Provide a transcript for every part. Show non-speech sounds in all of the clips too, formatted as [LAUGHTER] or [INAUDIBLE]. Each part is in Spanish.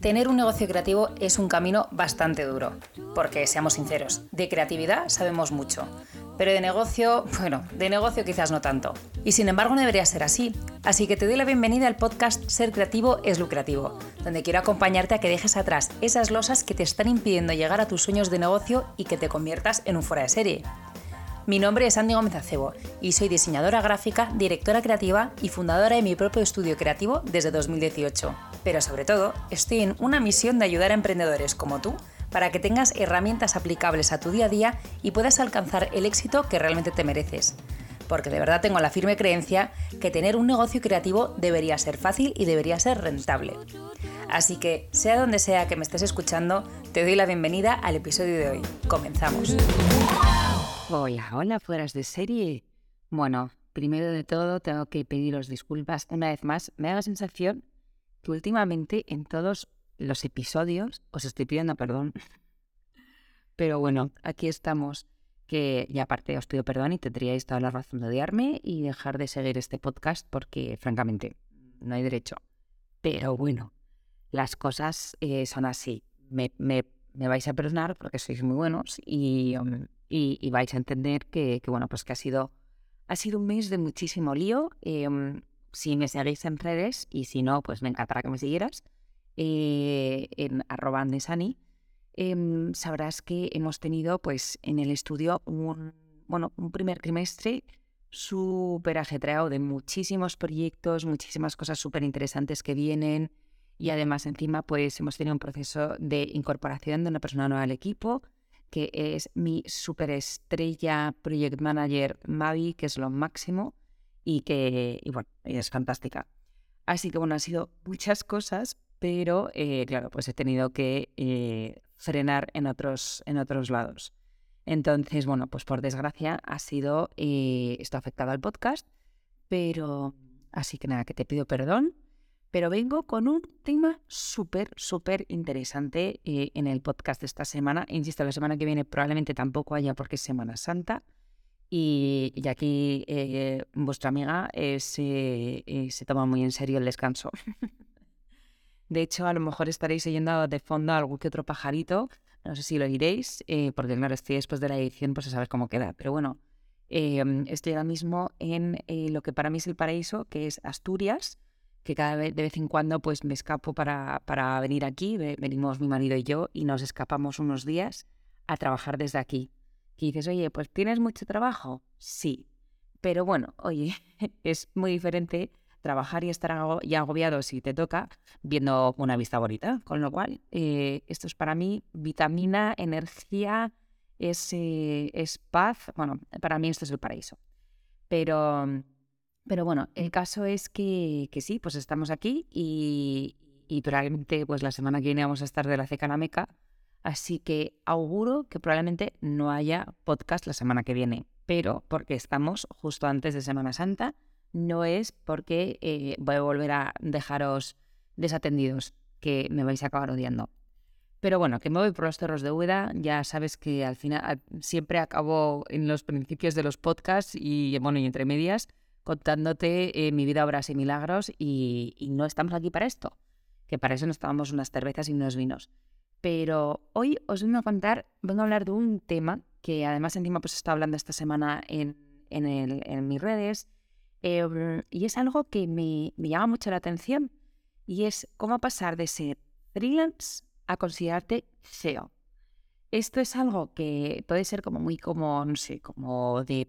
Tener un negocio creativo es un camino bastante duro, porque seamos sinceros, de creatividad sabemos mucho, pero de negocio, [LAUGHS] bueno, de negocio quizás no tanto. Y sin embargo no debería ser así, así que te doy la bienvenida al podcast Ser Creativo es Lucrativo, donde quiero acompañarte a que dejes atrás esas losas que te están impidiendo llegar a tus sueños de negocio y que te conviertas en un fuera de serie. Mi nombre es Andy Gómez Acebo y soy diseñadora gráfica, directora creativa y fundadora de mi propio estudio creativo desde 2018. Pero sobre todo, estoy en una misión de ayudar a emprendedores como tú para que tengas herramientas aplicables a tu día a día y puedas alcanzar el éxito que realmente te mereces. Porque de verdad tengo la firme creencia que tener un negocio creativo debería ser fácil y debería ser rentable. Así que, sea donde sea que me estés escuchando, te doy la bienvenida al episodio de hoy. Comenzamos. Hola, hola, fueras de serie. Bueno, primero de todo tengo que pediros disculpas una vez más. Me da la sensación que últimamente en todos los episodios os estoy pidiendo perdón. [LAUGHS] Pero bueno, aquí estamos. Que y aparte os pido perdón y tendríais toda la razón de odiarme y dejar de seguir este podcast porque francamente no hay derecho. Pero bueno, las cosas eh, son así. Me, me, me, vais a perdonar porque sois muy buenos y, um, y, vais a entender que, bueno, pues que ha sido, ha sido un mes de muchísimo lío. Em, si me seguís en redes y si no, pues me encantará que me siguieras eh, en arroba andesani, em, sabrás que hemos tenido pues en el estudio un, bueno, un primer trimestre súper ajetreado de muchísimos proyectos, muchísimas cosas súper interesantes que vienen y además encima pues hemos tenido un proceso de incorporación de una persona nueva al equipo que es mi superestrella project manager Mavi, que es lo máximo y que, y bueno, es fantástica. Así que bueno, han sido muchas cosas, pero eh, claro, pues he tenido que eh, frenar en otros, en otros lados. Entonces, bueno, pues por desgracia ha sido, eh, esto afectado al podcast, pero así que nada, que te pido perdón pero vengo con un tema súper, súper interesante eh, en el podcast de esta semana. Insisto, la semana que viene probablemente tampoco haya porque es Semana Santa. Y, aquí eh, vuestra amiga eh, se, toma muy en serio el descanso. [LAUGHS] de hecho, a lo mejor estaréis oyendo de fondo algún que otro pajarito. No sé si lo oiréis, porque claro, estoy después de la edición, pues a saber cómo queda. Pero bueno, estoy ahora mismo en lo que para mí es el paraíso, que es Asturias que cada vez de vez en cuando pues me escapo para, para venir aquí, venimos mi marido y yo y nos escapamos unos días a trabajar desde aquí. Y dices, oye, pues tienes mucho trabajo, sí, pero bueno, oye, [LAUGHS] es muy diferente trabajar y estar ya agobiado si te toca viendo una vista bonita, con lo cual eh, esto es para mí vitamina, energía, es, eh, es paz, bueno, para mí esto es el paraíso. Pero pero bueno, el caso es que, que sí, pues estamos aquí y, y, probablemente pues la semana que viene vamos a estar de la ceca meca. Así que auguro que probablemente no haya podcast la semana que viene, pero porque estamos justo antes de Semana Santa, no es porque eh, voy a volver a dejaros desatendidos, que me vais a acabar odiando. Pero bueno, que me voy por los cerros de Úbeda, ya sabes que al final siempre acabo en los principios de los podcasts y bueno, y entre medias contándote eh, mi vida, obras y milagros y, no estamos aquí para esto, que para eso nos tomamos unas cervezas y unos vinos. Pero hoy os vengo a contar, vengo a hablar de un tema que además encima pues está hablando esta semana en, en, el, en mis redes em, y es algo que me, me llama mucho la atención y es cómo pasar de ser freelance a considerarte CEO. Esto es algo que puede ser como muy como, no sé, como de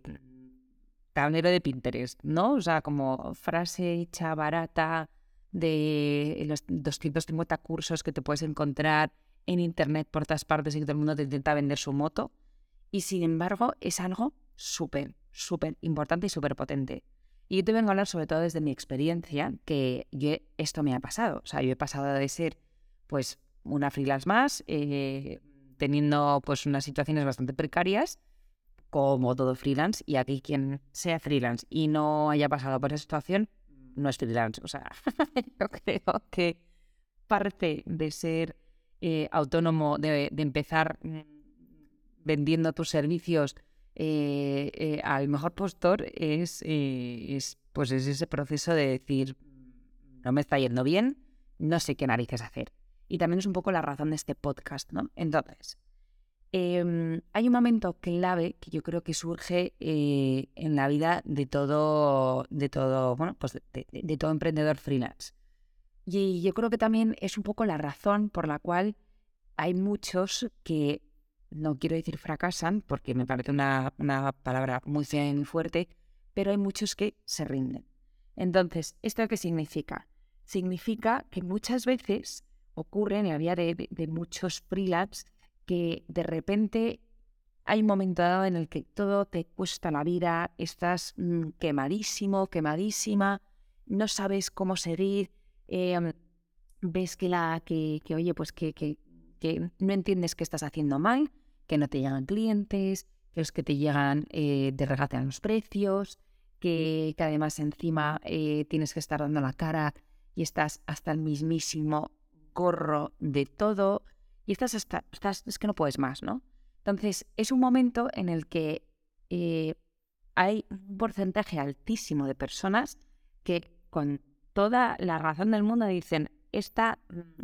tablero de Pinterest, ¿no? O sea, como frase hecha barata de los 250 cursos que te puedes encontrar en internet por todas partes y que todo el mundo te intenta vender su moto. Y sin embargo, es algo súper, súper importante y súper potente. Y yo te vengo a hablar sobre todo desde mi experiencia, que esto me ha pasado. O sea, yo he pasado de ser, pues, una freelance más, eh, teniendo, pues, unas situaciones bastante precarias, como todo freelance, y aquí quien sea freelance y no haya pasado por esa situación, no es freelance. O sea, [LAUGHS] yo creo que parte de ser eh, autónomo, de, empezar mm, vendiendo tus servicios eh, eh, al mejor postor, es, es, pues es ese proceso de decir, no me está yendo bien, no sé qué narices hacer. Y también es un poco la razón de este podcast, ¿no? Entonces, em, hay un momento clave que yo creo que surge eh, en la vida de todo, de todo, bueno, pues de, todo emprendedor freelance. Y yo creo que también es un poco la razón por la cual hay muchos que, no quiero decir fracasan, porque me parece una, palabra muy fuerte, pero hay muchos que se rinden. Entonces, ¿esto qué significa? Significa que muchas veces ocurre en la vida de, muchos freelance que de repente hay un momento dado en el que todo te cuesta la vida, estás mm, quemadísimo, quemadísima, no sabes cómo seguir, em, ves que la que, oye, pues que, que, no entiendes qué estás haciendo mal, que no te llegan clientes, que los que te llegan eh, te regatean los precios, que, además encima eh, tienes que estar dando la cara y estás hasta el mismísimo gorro de todo y estás hasta, estás, es que no puedes más, ¿no? Entonces es un momento en el que eh, hay un porcentaje altísimo de personas que con toda la razón del mundo dicen, esta mm,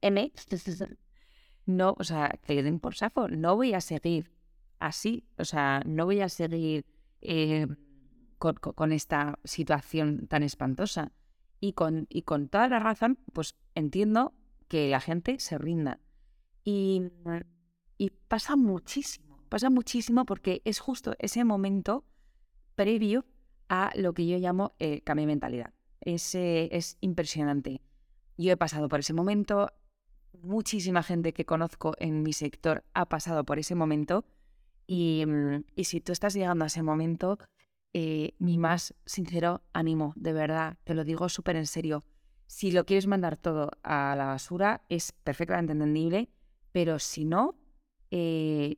M, [LAUGHS] no, o sea, que den por safo, no voy a seguir así, o sea, no voy a seguir eh, con, esta situación tan espantosa. Y con, y con toda la razón, pues entiendo que la gente se rinda. Y, pasa muchísimo, pasa muchísimo porque es justo ese momento previo a lo que yo llamo el cambio de mentalidad. Es, es impresionante. Yo he pasado por ese momento, muchísima gente que conozco en mi sector ha pasado por ese momento y, y si tú estás llegando a ese momento, eh, mi más sincero ánimo, de verdad, te lo digo súper en serio. Si lo quieres mandar todo a la basura, es perfectamente entendible, pero si no, eh,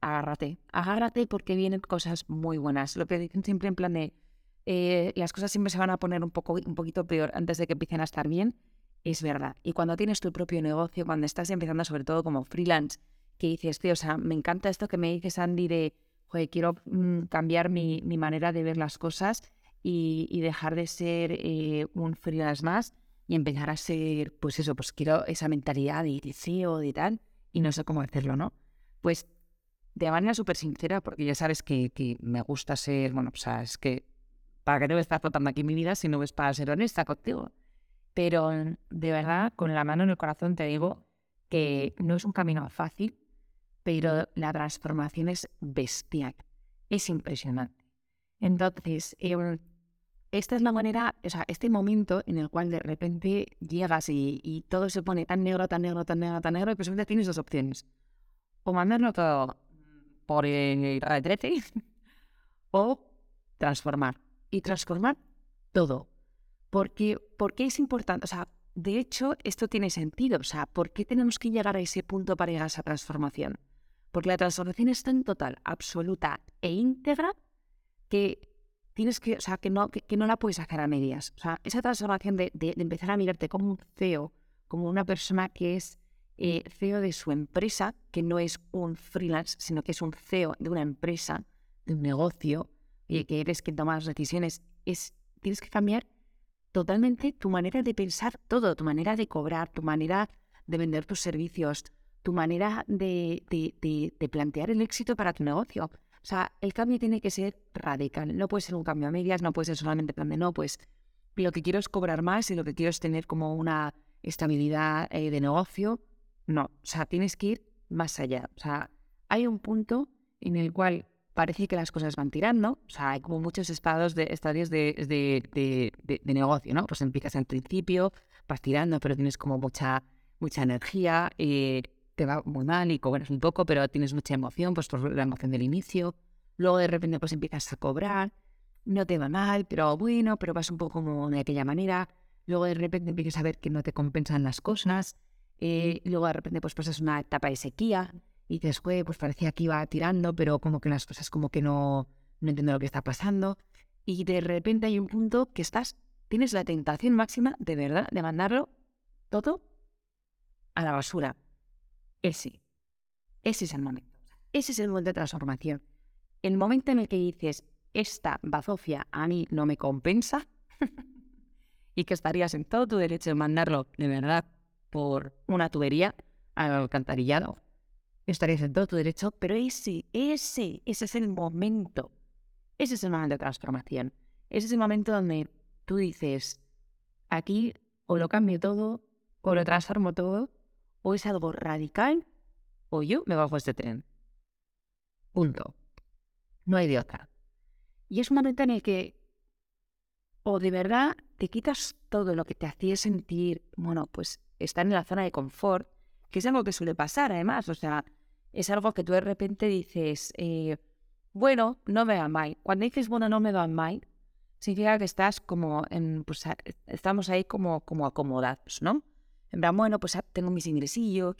agárrate, agárrate porque vienen cosas muy buenas. Lo que dicen siempre en plan de eh, las cosas siempre se van a poner un, poco, un poquito peor antes de que empiecen a estar bien, es verdad. Y cuando tienes tu propio negocio, cuando estás empezando sobre todo como freelance, que dices, tío, o sea, me encanta esto que me dices, Andy, de quiero mm, cambiar mi, manera de ver las cosas y, dejar de ser eh, un freelance más y empezar a ser, pues eso, pues quiero esa mentalidad de CEO, de tal, y no sé cómo hacerlo, ¿no? Pues de manera súper sincera, porque ya sabes que, que, me gusta ser, bueno, sea, es que, ¿para qué te voy a estar aquí mi vida si no es para ser honesta contigo? Pero de verdad, con la mano en el corazón te digo que no es un camino fácil, pero la transformación es bestial, es impresionante. Entonces, em, esta es la manera, o sea, este momento en el cual de repente llegas y, todo se pone tan negro, tan negro, tan negro, tan negro, y pues tienes dos opciones. O mandarlo todo por el retrete [LAUGHS] o transformar. Y transformar todo. Porque, porque es importante, o sea, de hecho, esto tiene sentido. O sea, ¿por qué tenemos que llegar a ese punto para llegar a esa transformación? Porque la transformación es tan total, absoluta e íntegra que tienes que, o sea, que no, que, no la puedes hacer a medias. O sea, esa transformación de, empezar a mirarte como un CEO, como una persona que es eh, CEO de su empresa, que no es un freelance, sino que es un CEO de una empresa, de un negocio, y que eres quien toma las decisiones, es, tienes que cambiar totalmente tu manera de pensar todo, tu manera de cobrar, tu manera de vender tus servicios, tu manera de, plantear el éxito para tu negocio. O sea, el cambio tiene que ser radical. No puede ser un cambio a medias, no puede ser solamente plan de no, pues lo que quiero es cobrar más y lo que quiero es tener como una estabilidad eh, de negocio. No, o sea, tienes que ir más allá. O sea, hay un punto en el cual parece que las cosas van tirando. O sea, hay como muchos estados de, estadios de, de, negocio, ¿no? Pues empiezas al principio, vas tirando, pero tienes como mucha, mucha energía. Eh, te va muy mal y cobras un poco, pero tienes mucha emoción, pues por la emoción del inicio. Luego de repente pues empiezas a cobrar, no te va mal, pero bueno, pero vas un poco como de aquella manera. Luego de repente empiezas a ver que no te compensan las cosas. Eh, luego de repente pues pasas una etapa de sequía y dices, pues parecía que iba tirando, pero como que las cosas como que no, no entiendo lo que está pasando. Y de repente hay un punto que estás, tienes la tentación máxima de verdad de mandarlo todo a la basura. Ese. Ese es el momento. Ese es el momento de transformación. El momento en el que dices, esta bazofia a mí no me compensa, [LAUGHS] y que estarías en todo tu derecho de mandarlo de verdad por una tubería al alcantarillado. Estarías en todo tu derecho, pero ese, ese, ese es el momento. Ese es el momento de transformación. Ese es el momento donde tú dices, aquí o lo cambio todo, o lo transformo todo, o es algo radical, o yo me bajo este tren. Punto. No hay de otra. Y es un momento en el que o de verdad te quitas todo lo que te hacía sentir, bueno, pues estar en la zona de confort, que es algo que suele pasar además, o sea, es algo que tú de repente dices, eh, bueno, no me va mal. Cuando dices, bueno, no me va mal, significa que estás como en, pues estamos ahí como, como acomodados, ¿no? En plan, bueno, pues tengo mis ingresillos,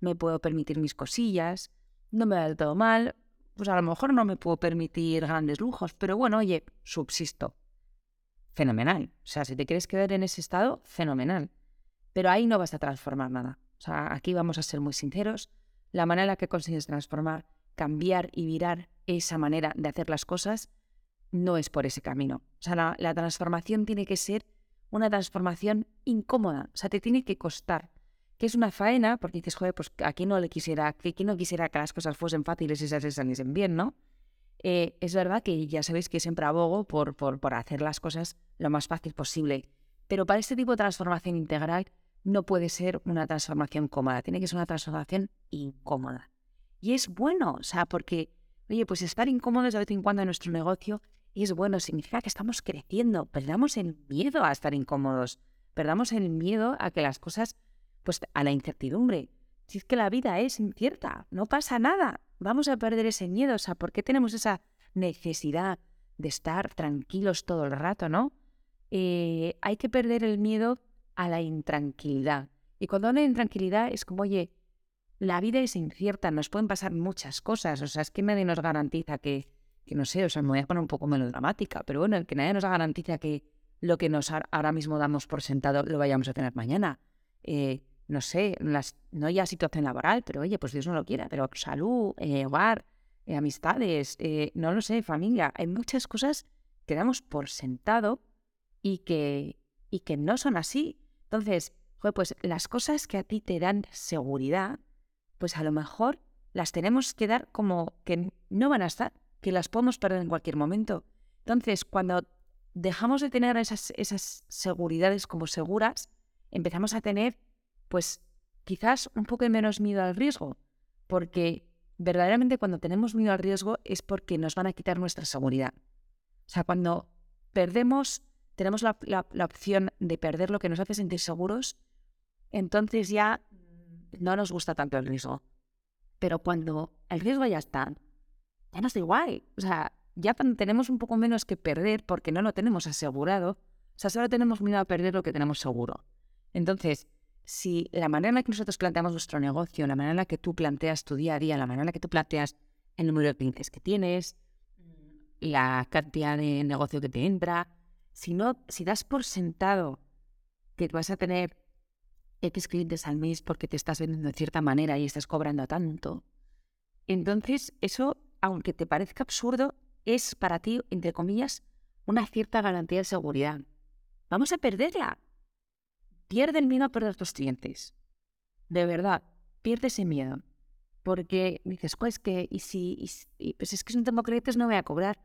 me puedo permitir mis cosillas, no me va del todo mal, pues a lo mejor no me puedo permitir grandes lujos, pero bueno, oye, subsisto. Fenomenal. O sea, si te quieres quedar en ese estado, fenomenal. Pero ahí no vas a transformar nada. O sea, aquí vamos a ser muy sinceros. La manera en la que consigues transformar, cambiar y virar esa manera de hacer las cosas no es por ese camino. O sea, la transformación tiene que ser una transformación incómoda. O sea, te tiene que costar que es una faena, porque dices, joder, pues aquí no le quisiera, aquí no quisiera que las cosas fuesen fáciles y se saliesen bien, ¿no? Eh, es verdad que ya sabéis que siempre abogo por, por, por hacer las cosas lo más fácil posible, pero para este tipo de transformación integral no puede ser una transformación cómoda, tiene que ser una transformación incómoda. Y es bueno, o sea, porque, oye, pues estar incómodos de vez en cuando en nuestro negocio es bueno, significa que estamos creciendo, perdamos el miedo a estar incómodos, perdamos el miedo a que las cosas pues a la incertidumbre. Si es que la vida es incierta, no pasa nada, vamos a perder ese miedo. O sea, ¿por qué tenemos esa necesidad de estar tranquilos todo el rato, no? Eh, hay que perder el miedo a la intranquilidad. Y cuando hablo de intranquilidad es como, oye, la vida es incierta, nos pueden pasar muchas cosas. O sea, es que nadie nos garantiza que, que no sé, o sea, me voy a poner un poco melodramática, pero bueno, que nadie nos garantiza que lo que nos ahora mismo damos por sentado lo vayamos a tener mañana. Eh, no sé, no ya situación laboral, pero oye, pues Dios no lo quiera, pero salud, eh, hogar, eh, amistades, eh, no lo sé, familia, hay muchas cosas que damos por sentado y que, y que no son así. Entonces, pues las cosas que a ti te dan seguridad, pues a lo mejor las tenemos que dar como que no van a estar, que las podemos perder en cualquier momento. Entonces, cuando dejamos de tener esas, esas seguridades como seguras, empezamos a tener pues quizás un poco menos miedo al riesgo, porque verdaderamente cuando tenemos miedo al riesgo es porque nos van a quitar nuestra seguridad. O sea, cuando perdemos, tenemos la, opción de perder lo que nos hace sentir seguros, entonces ya no nos gusta tanto el riesgo. Pero cuando el riesgo ya está, ya nos da igual. O sea, ya tenemos un poco menos que perder porque no lo tenemos asegurado. O sea, solo tenemos miedo a perder lo que tenemos seguro. Entonces, si la manera en la que nosotros planteamos nuestro negocio, la manera en la que tú planteas tu día a día, la manera en la que tú planteas el número de clientes que tienes, la cantidad de negocio que te entra, si no, si das por sentado que vas a tener X clientes al mes porque te estás vendiendo de cierta manera y estás cobrando tanto, entonces eso, aunque te parezca absurdo, es para ti, entre comillas, una cierta garantía de seguridad. Vamos a perderla Pierde el miedo a perder tus clientes. De verdad, pierde ese miedo. Porque dices, pues que, y si, pues es que si no tengo clientes no voy a cobrar.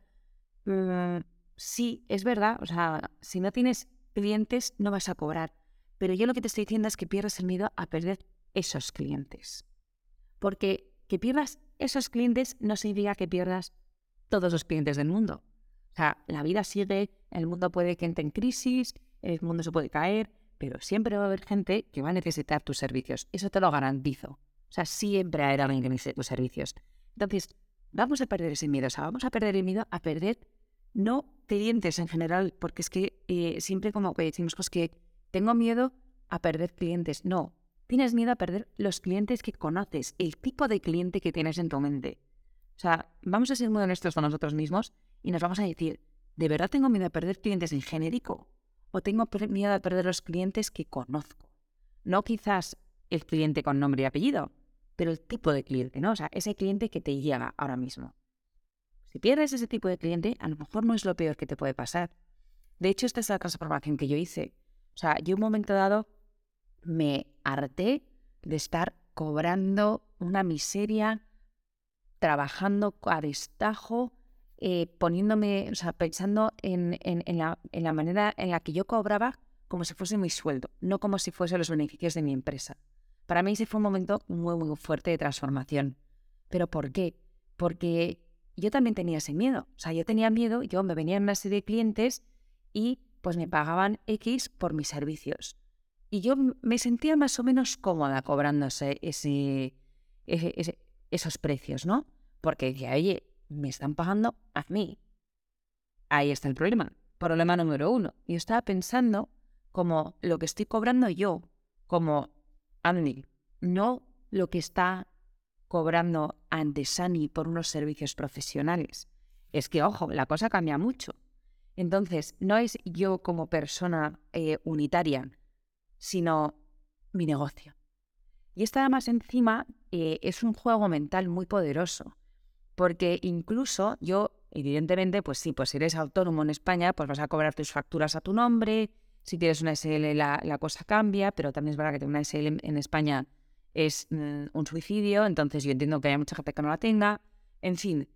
Mm, sí, es verdad. O sea, si no tienes clientes no vas a cobrar. Pero yo lo que te estoy diciendo es que pierdes el miedo a perder esos clientes. Porque que pierdas esos clientes no significa que pierdas todos los clientes del mundo. O sea, la vida sigue, el mundo puede que entre en crisis, el mundo se puede caer, pero siempre va a haber gente que va a necesitar tus servicios. Eso te lo garantizo. O sea, siempre habrá alguien que necesite tus servicios. Entonces, vamos a perder ese miedo. O sea, vamos a perder el miedo a perder no clientes en general, porque es que eh, siempre como que decimos pues que tengo miedo a perder clientes. No, tienes miedo a perder los clientes que conoces, el tipo de cliente que tienes en tu mente. O sea, vamos a ser muy honestos con nosotros mismos y nos vamos a decir, ¿de verdad tengo miedo a perder clientes en genérico? o tengo miedo de perder los clientes que conozco. No quizás el cliente con nombre y apellido, pero el tipo de cliente, ¿no? O sea, ese cliente que te llega ahora mismo. Si pierdes ese tipo de cliente, a lo mejor no es lo peor que te puede pasar. De hecho, esta es la transformación que yo hice. sea, yo un momento dado me harté de estar cobrando una miseria, trabajando a destajo, eh, poniéndome, o sea, pensando en, la, en la manera en la que yo cobraba como si fuese mi sueldo, no como si fuesen los beneficios de mi empresa. Para mí ese fue un momento muy, muy fuerte de transformación. ¿Pero por qué? Porque yo también tenía ese miedo. O sea, yo tenía miedo, yo me venían una serie de clientes y pues me pagaban X por mis servicios. Y yo me sentía más o menos cómoda cobrándose esos precios, ¿no? Porque decía, oye, me están pagando a mí. Ahí está el problema. Problema número uno. Yo estaba pensando como lo que estoy cobrando yo, como Andy, no lo que está cobrando Andesani por unos servicios profesionales. Es que, ojo, la cosa cambia mucho. Entonces, no es yo como persona eh, unitaria, sino mi negocio. Y esta más encima eh, es un juego mental muy poderoso, porque incluso yo, evidentemente, pues sí, pues si eres autónomo en España, pues vas a cobrar tus facturas a tu nombre, si tienes una SL la, la cosa cambia, pero también es verdad que tener una SL en España es mm, un suicidio, entonces yo entiendo que hay mucha gente que no la tenga, en fin.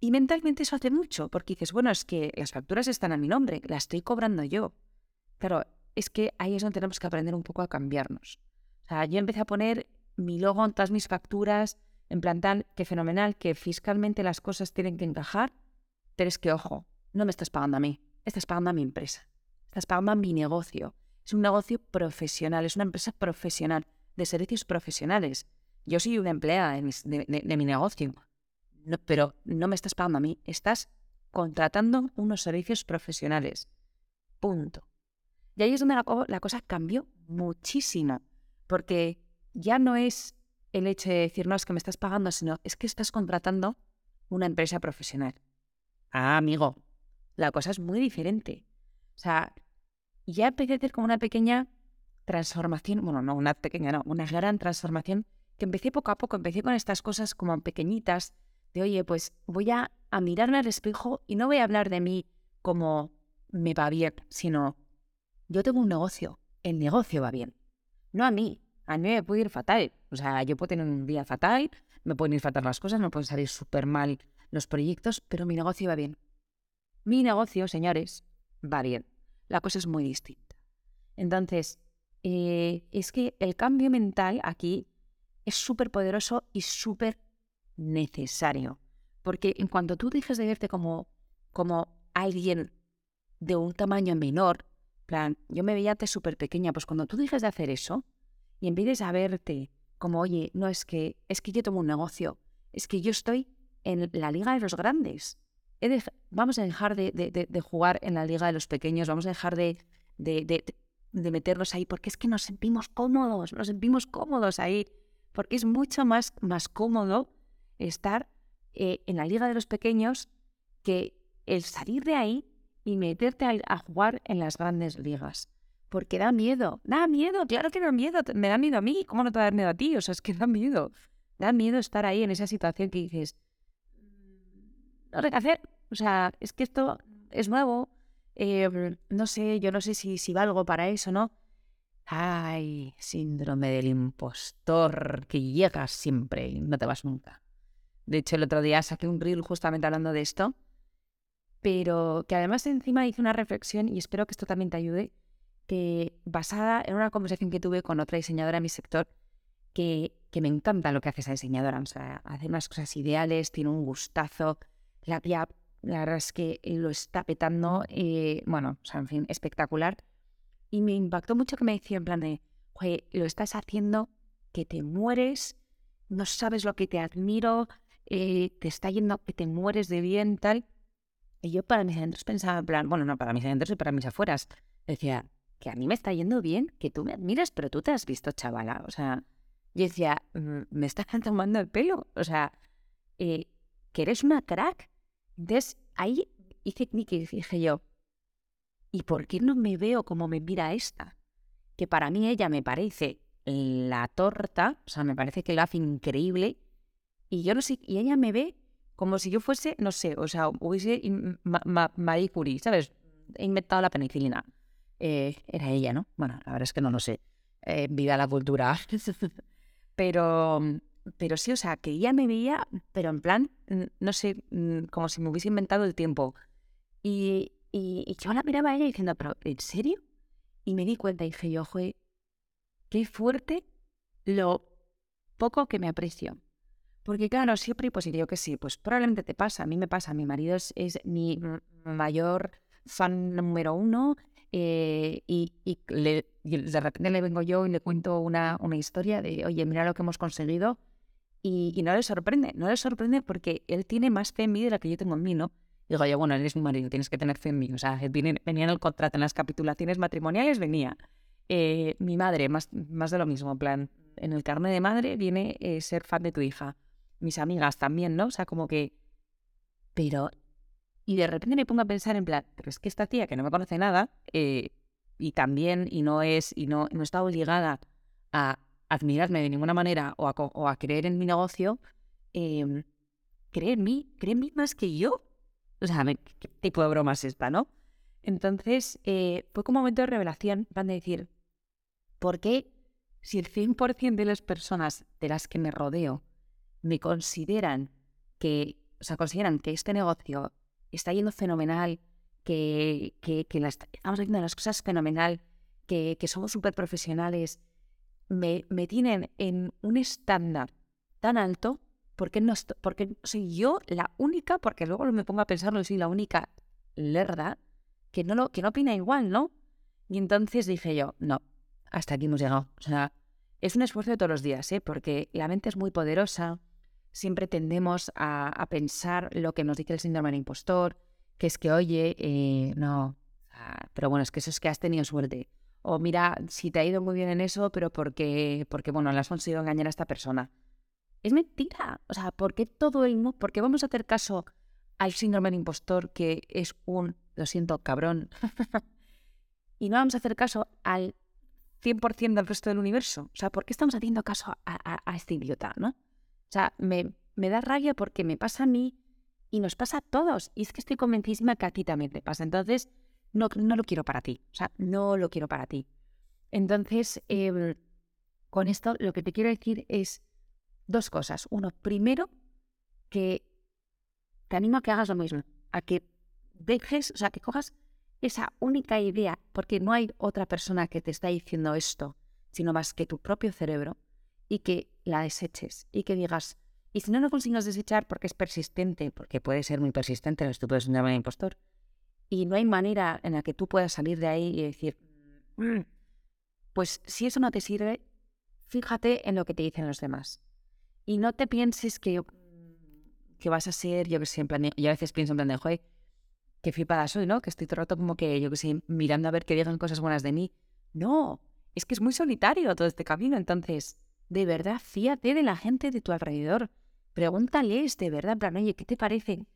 Y mentalmente eso hace mucho, porque dices, bueno, es que las facturas están a mi nombre, las estoy cobrando yo. Claro, es que ahí es donde tenemos que aprender un poco a cambiarnos. O sea, yo empecé a poner mi logo en todas mis facturas, en plan tal, que fenomenal, que fiscalmente las cosas tienen que encajar, pero que, ojo, no me estás pagando a mí, estás pagando a mi empresa, estás pagando a mi negocio. Es un negocio profesional, es una empresa profesional, de servicios profesionales. Yo soy una empleada de mi, negocio, pero no me estás pagando a mí, estás contratando unos servicios profesionales. Punto. Y ahí es donde la, cosa cambió muchísimo, porque ya no es el hecho de decir, no, es que me estás pagando, sino es que estás contratando una empresa profesional. Ah, amigo, la cosa es muy diferente. O sea, ya empecé a hacer como una pequeña transformación, bueno, no una pequeña, no, una gran transformación, que empecé poco a poco, empecé con estas cosas como pequeñitas, de oye, pues voy a, a mirarme al espejo y no voy a hablar de mí como me va bien, sino yo tengo un negocio, el negocio va bien. No a mí, a mí me puede ir fatal. O sea, yo puedo tener un día fatal, me pueden ir fatal las cosas, me pueden salir súper mal los proyectos, pero mi negocio va bien. Mi negocio, señores, va bien. La cosa es muy distinta. Entonces, eh, es que el cambio mental aquí es súper poderoso y súper necesario. Porque en cuanto tú dejes de verte como, como alguien de un tamaño menor, plan, yo me veía súper pequeña, pues cuando tú dejes de hacer eso y empieces a verte como, oye, no es que, es que yo tomo un negocio, es que yo estoy en la liga de los grandes. vamos a dejar de, de, jugar en la liga de los pequeños, vamos a dejar de, de, meternos ahí, porque es que nos sentimos cómodos, nos sentimos cómodos ahí, porque es mucho más, más cómodo estar eh, en la liga de los pequeños que el salir de ahí y meterte a, jugar en las grandes ligas. Porque da miedo, da miedo, claro que da miedo, me da miedo a mí, ¿cómo no te da miedo a ti? O sea, es que da miedo, da miedo estar ahí en esa situación que dices, no sé qué hacer, o sea, es que esto es nuevo, em, no sé, yo no sé si, si valgo para eso, ¿no? Ay, síndrome del impostor que llegas siempre y no te vas nunca. De hecho, el otro día saqué un reel justamente hablando de esto pero que además encima hice una reflexión y espero que esto también te ayude, que basada en una conversación que tuve con otra diseñadora en mi sector, que, que me encanta lo que hace esa diseñadora, o sea, hace unas cosas ideales, tiene un gustazo, la tía, la verdad es que lo está petando, eh, bueno, o sea, en fin, espectacular. Y me impactó mucho que me decía en plan de, lo estás haciendo que te mueres, no sabes lo que te admiro, eh, te está yendo que te mueres de bien, tal. Y yo para mis adentros pensaba, en plan, bueno, no para mis adentros y para mis afueras. Decía, que a mí me está yendo bien, que tú me admiras, pero tú te has visto, chavala. O sea, yo decía, mm, me estás [LAUGHS] tomando el pelo. O sea, eh, que eres una crack. Entonces, ahí hice clic y dije yo, ¿y por qué no me veo como me mira esta? Que para mí ella me parece la torta, o sea, me parece que lo hace increíble. Y yo no sé, y ella me ve como si yo fuese, no sé, o sea, hubiese Marie Curie, ¿sabes? He inventado la penicilina. eh, era ella, ¿no? Bueno, la verdad es que no lo sé. Eh, vida la cultura. [LAUGHS] pero, pero sí, o sea, que ella me veía, pero en plan, no sé, mm, como si me hubiese inventado el tiempo. Y, yo la miraba a ella diciendo, pero ¿en serio? Y me di cuenta y dije yo, qué fuerte lo poco que me aprecio. Porque claro, siempre, pues yo que sí, pues probablemente te pasa, a mí me pasa, mi marido es, es mi mayor fan número uno eh, y, le, de repente le vengo yo y le cuento una, una historia de, oye, mira lo que hemos conseguido y, no le sorprende, no le sorprende porque él tiene más fe en mí de la que yo tengo en mí, ¿no? Digo yo, bueno, él es mi marido, tienes que tener fe en mí. O sea, venía en el contrato, en las capitulaciones matrimoniales venía. Eh, mi madre, más, más de lo mismo, en plan, en el carnet de madre viene eh, ser fan de tu hija mis amigas también, ¿no? O sea, como que... Pero... Y de repente me pongo a pensar en plan, pero es que esta tía que no me conoce nada, eh, y también, y no es, y no, no está obligada a admirarme de ninguna manera o a, o a creer en mi negocio, eh, cree en mí, cree en mí más que yo. O sea, ¿qué tipo de broma es esta, no? Entonces, eh, fue como un momento de revelación, van de decir, ¿por qué si el 100% de las personas de las que me rodeo me consideran que, o sea, consideran que este negocio está yendo fenomenal, que, que, que estamos haciendo las cosas fenomenal, que, que somos súper profesionales, me, me, tienen en un estándar tan alto, porque, no porque soy yo la única, porque luego me pongo a pensarlo, soy la única lerda que no, lo, que no opina igual, ¿no? Y entonces dije yo, no, hasta aquí hemos llegado. O sea, es un esfuerzo de todos los días, ¿eh? porque la mente es muy poderosa, siempre tendemos a, pensar lo que nos dice el síndrome del impostor, que es que, oye, eh, no, pero bueno, es que eso es que has tenido suerte. O mira, si te ha ido muy bien en eso, pero porque, porque bueno, le has conseguido engañar a esta persona. Es mentira. O sea, ¿por qué todo el mundo, por qué vamos a hacer caso al síndrome del impostor, que es un, lo siento, cabrón, [LAUGHS] y no vamos a hacer caso al 100% del resto del universo? O sea, ¿por qué estamos haciendo caso a, a este idiota, no? O sea, me, me da rabia porque me pasa a mí y nos pasa a todos. Y es que estoy convencidísima que a ti también te pasa. Entonces, no, no lo quiero para ti. O sea, no lo quiero para ti. Entonces, em, con esto lo que te quiero decir es dos cosas. Uno, primero, que te animo a que hagas lo mismo, a que dejes, o sea, que cojas esa única idea, porque no hay otra persona que te está diciendo esto, sino más que tu propio cerebro, y que la deseches y que digas, y si no lo consigues desechar porque es persistente, porque puede ser muy persistente, tú puedes un de impostor, y no hay manera en la que tú puedas salir de ahí y decir, mm, pues si eso no te sirve, fíjate en lo que te dicen los demás. Y no te pienses que, que vas a ser, yo que sé, en plan, yo a veces pienso en plan de, joder, qué flipada soy, ¿no? Que estoy todo el rato como que, yo que sé, mirando a ver que digan cosas buenas de mí. No, es que es muy solitario todo este camino, entonces de verdad, fíate de la gente de tu alrededor. Pregúntales de verdad, en plan, oye, ¿qué te parece?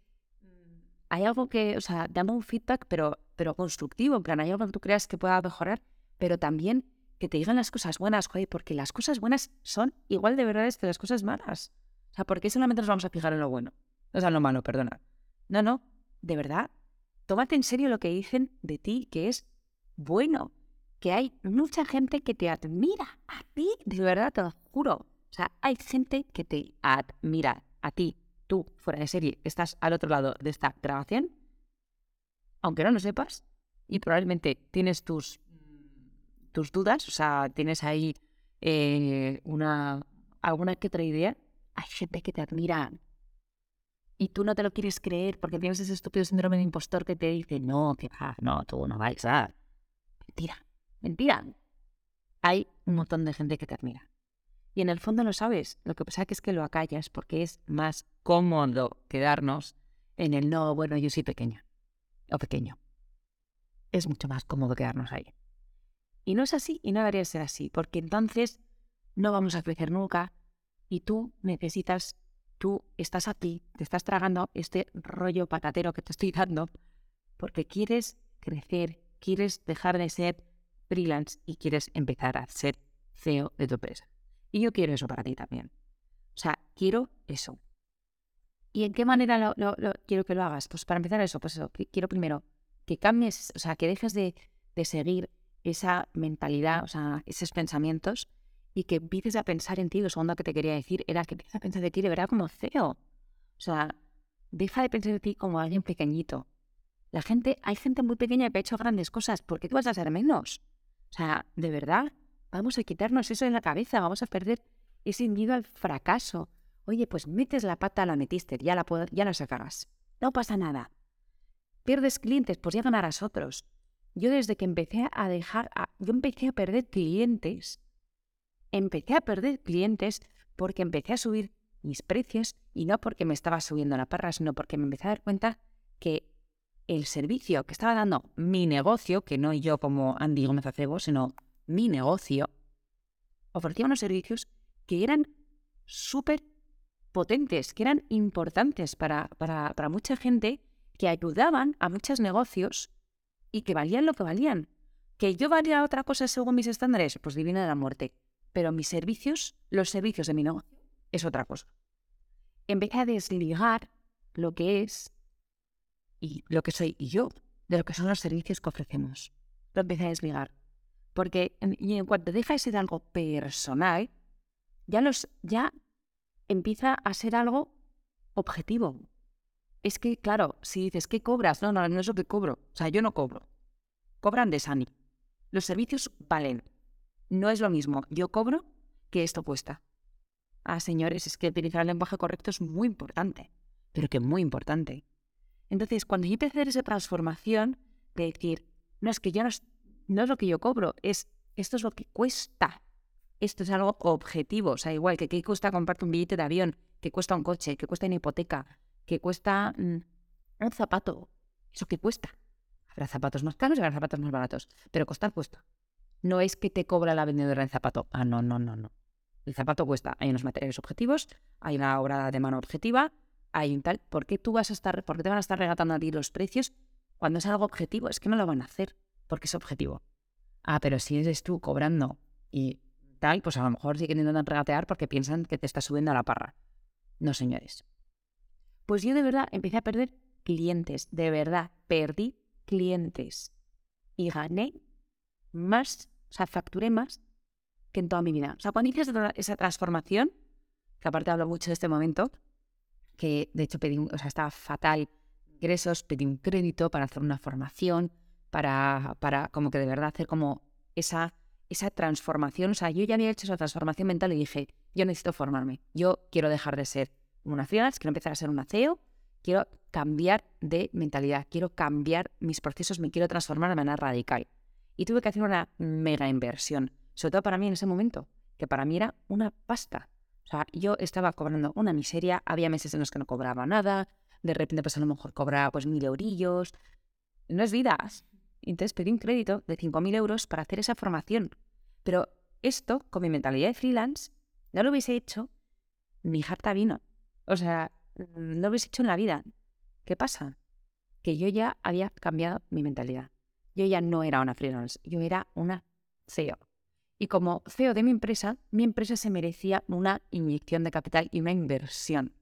Hay algo que, o sea, dame un feedback, pero, pero constructivo, en plan, hay algo que tú creas que pueda mejorar, pero también que te digan las cosas buenas, joder, porque las cosas buenas son igual de verdades que las cosas malas. O sea, ¿por qué solamente nos vamos a fijar en lo bueno? O sea, en lo malo, perdona. No, no, de verdad, tómate en serio lo que dicen de ti, que es bueno que hay mucha gente que te admira a ti, de verdad te lo juro. O sea, hay gente que te admira a ti, tú, fuera de serie, estás al otro lado de esta grabación, aunque no lo sepas, y probablemente tienes tus, tus dudas, o sea, tienes ahí eh, una, alguna que otra idea, hay gente que te admira y tú no te lo quieres creer porque tienes ese estúpido síndrome de impostor que te dice, no, que va, no, tú no vais a... Mentira. Mentira. Hay un montón de gente que te admira. Y en el fondo lo sabes. Lo que pasa es que lo acallas porque es más cómodo quedarnos en el no, bueno, yo soy pequeña o pequeño. Es mucho más cómodo quedarnos ahí. Y no es así y no debería ser así, porque entonces no vamos a crecer nunca y tú necesitas, tú estás aquí, te estás tragando este rollo patatero que te estoy dando porque quieres crecer, quieres dejar de ser freelance y quieres empezar a ser CEO de tu empresa. Y yo quiero eso para ti también. O sea, quiero eso. ¿Y en qué manera lo, quiero que lo hagas? Pues para empezar eso, pues eso, quiero primero que cambies, o sea, que dejes de de seguir esa mentalidad, o sea, esos pensamientos y que empieces a pensar en ti. Lo segundo que te quería decir era que empieces a pensar de ti de verdad como CEO. O sea, deja de pensar en ti como alguien pequeñito. La gente, hay gente muy pequeña que ha hecho grandes cosas. ¿Por qué tú vas a ser menos? O sea, de verdad, vamos a quitarnos eso en la cabeza, vamos a perder ese miedo al fracaso. Oye, pues metes la pata, la metiste, ya la, ya la sacarás. No pasa nada. Pierdes clientes, pues ya ganarás otros. Yo desde que empecé a dejar, yo empecé a perder clientes. Empecé a perder clientes porque empecé a subir mis precios y no porque me estaba subiendo la parra, sino porque me empecé a dar cuenta que el servicio que estaba dando mi negocio, que no yo como Andy Gómez Acebo, sino mi negocio, ofrecía unos servicios que eran súper potentes, que eran importantes para, para, para mucha gente, que ayudaban a muchos negocios y que valían lo que valían. ¿Que yo valía otra cosa según mis estándares? Pues divina de la muerte. Pero mis servicios, los servicios de mi negocio, es otra cosa. Empecé a desligar lo que es y lo que soy yo de lo que son los servicios que ofrecemos. Lo empecé a desligar. Porque en, y en cuanto deja de ser algo personal, ya, los, ya empieza a ser algo objetivo. Es que, claro, si dices, ¿qué cobras? No, no, no es lo que cobro. O sea, yo no cobro. Cobran de Sani. Los servicios valen. No es lo mismo. Yo cobro que esto cuesta. Ah, señores, es que utilizar el lenguaje correcto es muy importante. Pero que muy importante. Entonces, cuando yo empecé a hacer esa transformación de decir, no es que yo no es, no es lo que yo cobro, es esto es lo que cuesta. Esto es algo objetivo. O sea, igual que qué cuesta comprarte un billete de avión, que cuesta un coche, que cuesta una hipoteca, que cuesta mm, un zapato. Eso que cuesta. Habrá zapatos más caros y habrá zapatos más baratos. Pero costar cuesta. No es que te cobra la vendedora el zapato. Ah, no, no, no, no. El zapato cuesta. Hay unos materiales objetivos, hay una obra de mano objetiva, hay un tal, ¿por qué tú vas a estar, por qué te van a estar regatando a ti los precios cuando es algo objetivo? Es que no lo van a hacer porque es objetivo. Ah, pero si eres tú cobrando y tal, pues a lo mejor sí que intentan regatear porque piensan que te está subiendo a la parra. No, señores. Pues yo de verdad empecé a perder clientes, de verdad, perdí clientes y gané más, o sea, facturé más que en toda mi vida. O sea, cuando hice esa transformación, que aparte hablo mucho de este momento, que de hecho pedí, o sea, estaba fatal ingresos, pedí un crédito para hacer una formación, para, para como que de verdad hacer como esa, esa transformación. O sea, yo ya había hecho esa transformación mental y dije, yo necesito formarme, yo quiero dejar de ser una freelance, quiero empezar a ser una CEO, quiero cambiar de mentalidad, quiero cambiar mis procesos, me quiero transformar de manera radical. Y tuve que hacer una mega inversión, sobre todo para mí en ese momento, que para mí era una pasta. O sea, yo estaba cobrando una miseria, había meses en los que no cobraba nada, de repente pues a lo mejor cobraba pues mil eurillos. No es vida. Entonces pedí un crédito de 5.000 euros para hacer esa formación. Pero esto, con mi mentalidad de freelance, no lo hubiese hecho ni harta vino. O sea, no lo hubiese hecho en la vida. ¿Qué pasa? Que yo ya había cambiado mi mentalidad. Yo ya no era una freelance, yo era una CEO. Y como CEO de mi empresa, mi empresa se merecía una inyección de capital y una inversión.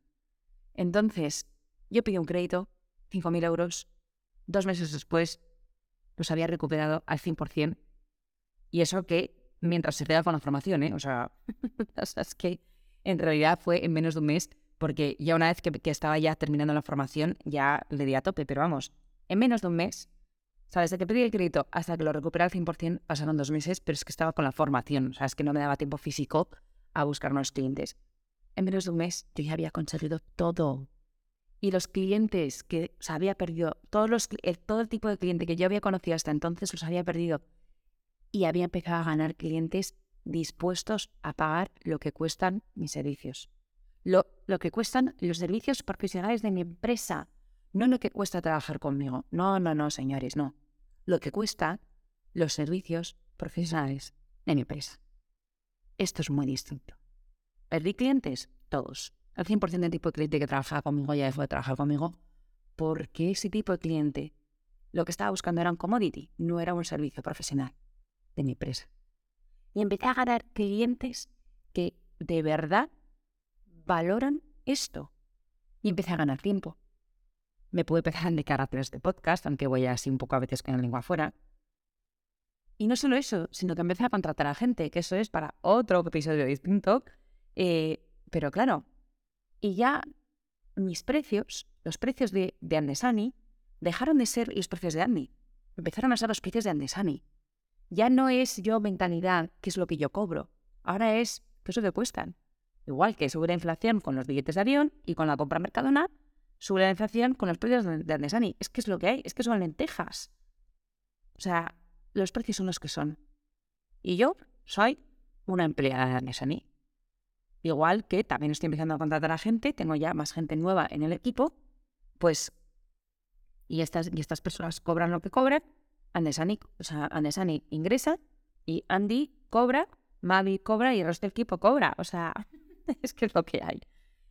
Entonces, yo pedí un crédito, 5.000 euros. Dos meses después, los había recuperado al 100%. Y eso que mientras se queda con la formación, ¿eh? O sea, [LAUGHS] es que en realidad fue en menos de un mes, porque ya una vez que, que estaba ya terminando la formación, ya le di a tope. Pero vamos, en menos de un mes sea, desde que pedí el crédito hasta que lo recuperé al 100% pasaron dos meses, pero es que estaba con la formación. O sea, es que no me daba tiempo físico a buscar nuevos clientes. En menos de un mes yo ya había conseguido todo. Y los clientes que o había perdido, todos los, todo el tipo de cliente que yo había conocido hasta entonces los había perdido. Y había empezado a ganar clientes dispuestos a pagar lo que cuestan mis servicios. Lo, lo que cuestan los servicios profesionales de mi empresa. No lo que cuesta trabajar conmigo. No, no, no, señores, no lo que cuesta los servicios profesionales de mi empresa. Esto es muy distinto. ¿Perdí clientes? Todos. El 100% del tipo de cliente que trabajaba conmigo ya dejó de trabajar conmigo porque ese tipo de cliente lo que estaba buscando era un commodity, no era un servicio profesional de mi empresa. Y empecé a ganar clientes que de verdad valoran esto. Y empecé a ganar tiempo me pude a dedicar a de podcast, aunque voy así un poco a veces con la lengua afuera. Y no solo eso, sino que empecé a contratar a gente, que eso es para otro episodio distinto. Eh, pero claro, y ya mis precios, los precios de, de Andesani, dejaron de ser los precios de Andy. Empezaron a ser los precios de Andesani. Ya no es yo mentalidad, qué es lo que yo cobro. Ahora es qué es lo que cuestan. Igual que sube la inflación con los billetes de avión y con la compra Mercadona, sube la con los precios de, Andesani. Es que es lo que hay, es que son lentejas. O sea, los precios son los que son. Y yo soy una empleada de Andesani. Igual que también estoy empezando a contratar a gente, tengo ya más gente nueva en el equipo, pues, y estas, y estas personas cobran lo que cobran, Andesani, o sea, Andesani ingresa y Andy cobra, Mavi cobra y el resto del equipo cobra. O sea, [LAUGHS] es que es lo que hay.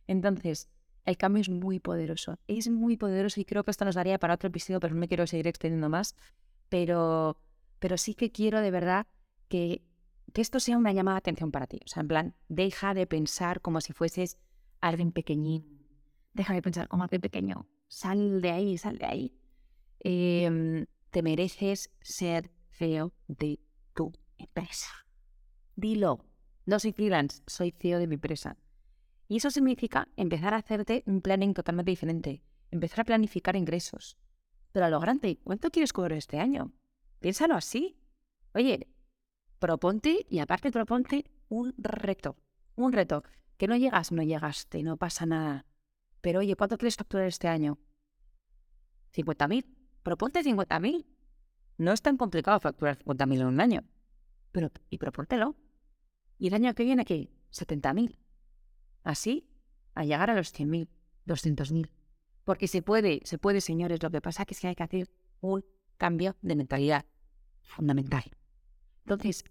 Entonces, el cambio es muy poderoso. Es muy poderoso y creo que esto nos daría para otro episodio, pero no me quiero seguir extendiendo más. Pero, pero sí que quiero de verdad que, que esto sea una llamada de atención para ti. O sea, en plan, deja de pensar como si fueses alguien pequeñín. Deja de pensar como alguien pequeño. Sal de ahí, sal de ahí. Em, te mereces ser CEO de tu empresa. Dilo. No soy freelance, soy CEO de mi empresa. Y eso significa empezar a hacerte un planning totalmente diferente. Empezar a planificar ingresos. Pero a lo grande, ¿cuánto quieres cobrar este año? Piénsalo así. Oye, proponte y aparte proponte un reto. Un reto. Que no llegas, no llegaste, no pasa nada. Pero oye, ¿cuánto quieres facturar este año? 50.000. Proponte 50.000. No es tan complicado facturar 50.000 en un año. Pero, y propóntelo. Y el año que viene, ¿qué? 70.000. Así, a llegar a los 100.000, 200.000. Porque se puede, se puede, señores. Lo que pasa es que hay que hacer un cambio de mentalidad fundamental. Entonces,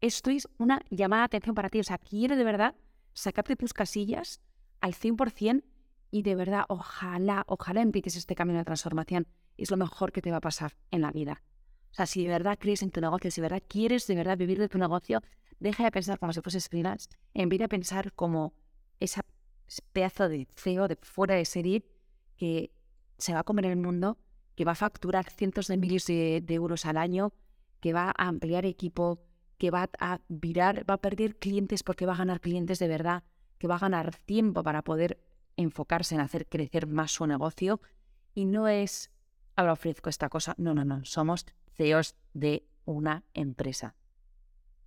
esto es una llamada de atención para ti. O sea, quiero de verdad sacarte tus casillas al 100% y de verdad, ojalá, ojalá empieces este camino de transformación. Es lo mejor que te va a pasar en la vida. O sea, si de verdad crees en tu negocio, si de verdad quieres de verdad vivir de tu negocio, deja de pensar como si fueses freelance. Vez de pensar como esa pedazo de CEO de fuera de serie que se va a comer el mundo, que va a facturar cientos de miles de, de euros al año, que va a ampliar equipo, que va a virar, va a perder clientes porque va a ganar clientes de verdad, que va a ganar tiempo para poder enfocarse en hacer crecer más su negocio. Y no es, ahora ofrezco esta cosa, no, no, no, somos CEOs de una empresa.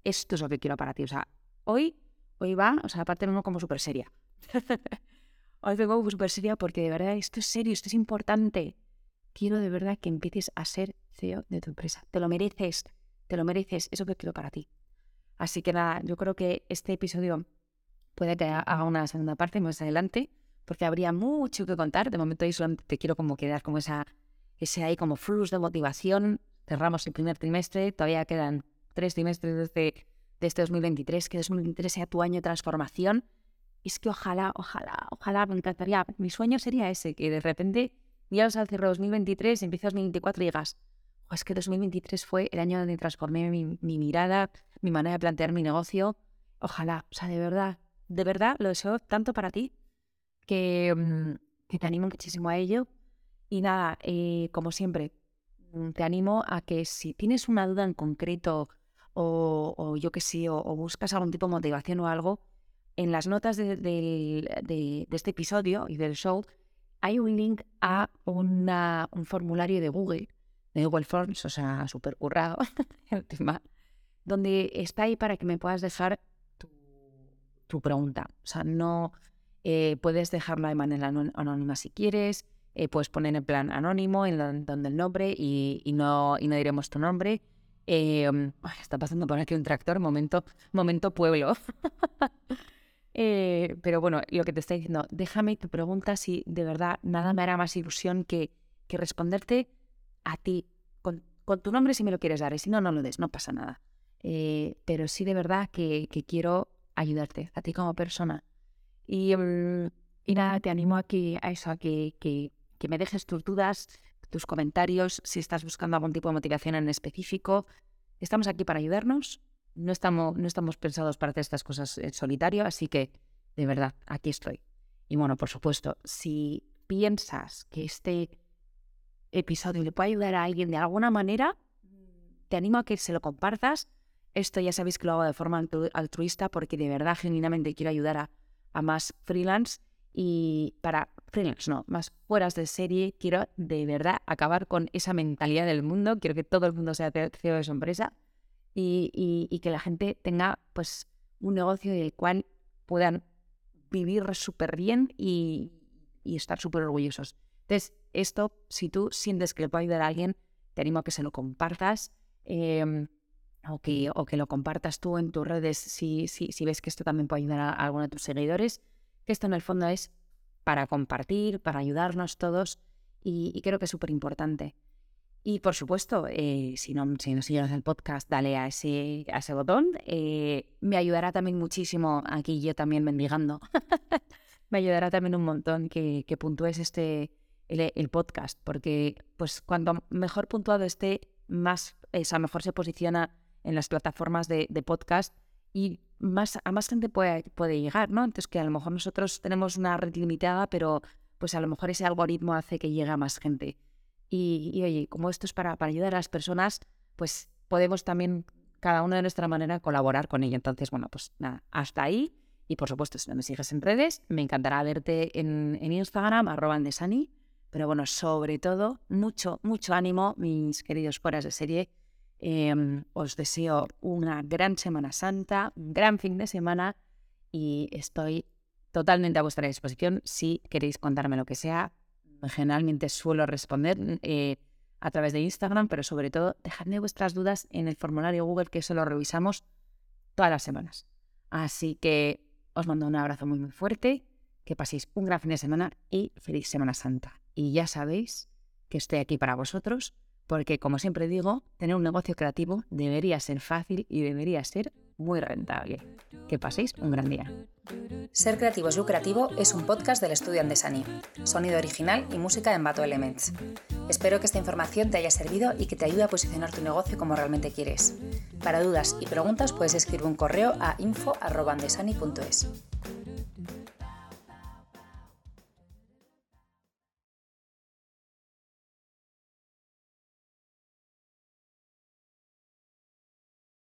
Esto es lo que quiero para ti. O sea, hoy, hoy va, o sea, aparte vengo como súper seria. [LAUGHS] hoy vengo como súper seria porque de verdad esto es serio, esto es importante. Quiero de verdad que empieces a ser CEO de tu empresa. Te lo mereces, te lo mereces, eso que quiero para ti. Así que nada, yo creo que este episodio puede que haga una segunda parte más adelante, porque habría mucho que contar. De momento ahí solamente te quiero como quedar como esa, ese ahí como flux de motivación. Cerramos el primer trimestre, todavía quedan tres trimestres de este, de este 2023, que 2023 sea tu año de transformación. Es que ojalá, ojalá, ojalá, me encantaría. Mi sueño sería ese, que de repente llegas al cierre 2023, empiezas 2024 y digas, es que 2023 fue el año donde transformé mi, mi, mirada, mi manera de plantear mi negocio. Ojalá, o sea, de verdad, de verdad lo deseo tanto para ti que, mm, te animo muchísimo a ello. Y nada, eh, como siempre, te animo a que si tienes una duda en concreto o, yo qué sé, o, buscas algún tipo de motivación o algo, en las notas de, este episodio y del show hay un link a una, un formulario de Google, de Google Forms, o sea, súper currado, [LAUGHS] el tema, donde está ahí para que me puedas dejar tu, pregunta. O sea, no eh, puedes dejarla de manera anónima si quieres, eh, puedes poner en plan anónimo, en donde el nombre y, no, y no diremos tu nombre. Eh, está pasando por aquí un tractor, momento, momento pueblo. [LAUGHS] Eh, pero bueno, lo que te estoy diciendo, déjame tu pregunta si de verdad nada me hará más ilusión que, que responderte a ti, con, con, tu nombre si me lo quieres dar, y si no, no lo des, no pasa nada. Eh, pero sí de verdad que, que, quiero ayudarte, a ti como persona. Y, y nada, te animo a, a eso, a que, que, que me dejes tus dudas, tus comentarios, si estás buscando algún tipo de motivación en específico. Estamos aquí para ayudarnos no estamos, no estamos pensados para hacer estas cosas en solitario, así que de verdad, aquí estoy. Y bueno, por supuesto, si piensas que este episodio le puede ayudar a alguien de alguna manera, te animo a que se lo compartas. Esto ya sabéis que lo hago de forma altruista porque de verdad, genuinamente quiero ayudar a, a más freelance y para freelance, no, más fueras de serie, quiero de verdad acabar con esa mentalidad del mundo, quiero que todo el mundo sea CEO de su empresa y, que la gente tenga pues un negocio del cual puedan vivir súper bien y, estar súper orgullosos. Entonces, esto, si tú sientes que le puede ayudar a alguien, te animo a que se lo compartas em, o, que, o que lo compartas tú en tus redes si, si, si ves que esto también puede ayudar a, alguno de tus seguidores. Que esto en el fondo es para compartir, para ayudarnos todos y, creo que es súper importante. Y por supuesto, eh, si, no, si no sigues el podcast, dale a ese, a ese botón. Eh, me ayudará también muchísimo, aquí yo también mendigando, [LAUGHS] me ayudará también un montón que, que puntúes este, el, podcast, porque pues cuanto mejor puntuado esté, más, o mejor se posiciona en las plataformas de, podcast y más, a más gente puede, puede llegar, ¿no? Entonces que a lo mejor nosotros tenemos una red limitada, pero pues a lo mejor ese algoritmo hace que llegue a más gente. Y, oye, como esto es para, para ayudar a las personas, pues podemos también, cada uno de nuestra manera, colaborar con ello. Entonces, bueno, pues nada, hasta ahí. Y por supuesto, si no me sigues en redes, me encantará verte en, en Instagram, arroba andesani, pero bueno, sobre todo, mucho, mucho ánimo, mis queridos fueras de serie. Em, os deseo una gran Semana Santa, un gran fin de semana y estoy totalmente a vuestra disposición si queréis contarme lo que sea. Generalmente suelo responder eh, a través de Instagram, pero sobre todo dejadme vuestras dudas en el formulario Google que eso lo revisamos todas las semanas. Así que os mando un abrazo muy muy fuerte, que paséis un gran fin de semana y feliz Semana Santa y ya sabéis que estoy aquí para vosotros, porque como siempre digo, tener un negocio creativo debería ser fácil y debería ser muy rentable. Que paséis un gran día. Ser creativo es lucrativo es un podcast del estudio Andesani. Sonido original y música en Bato Elements. Espero que esta información te haya servido y que te ayude a posicionar tu negocio como realmente quieres. Para dudas y preguntas puedes escribir un correo a info.andesani.es.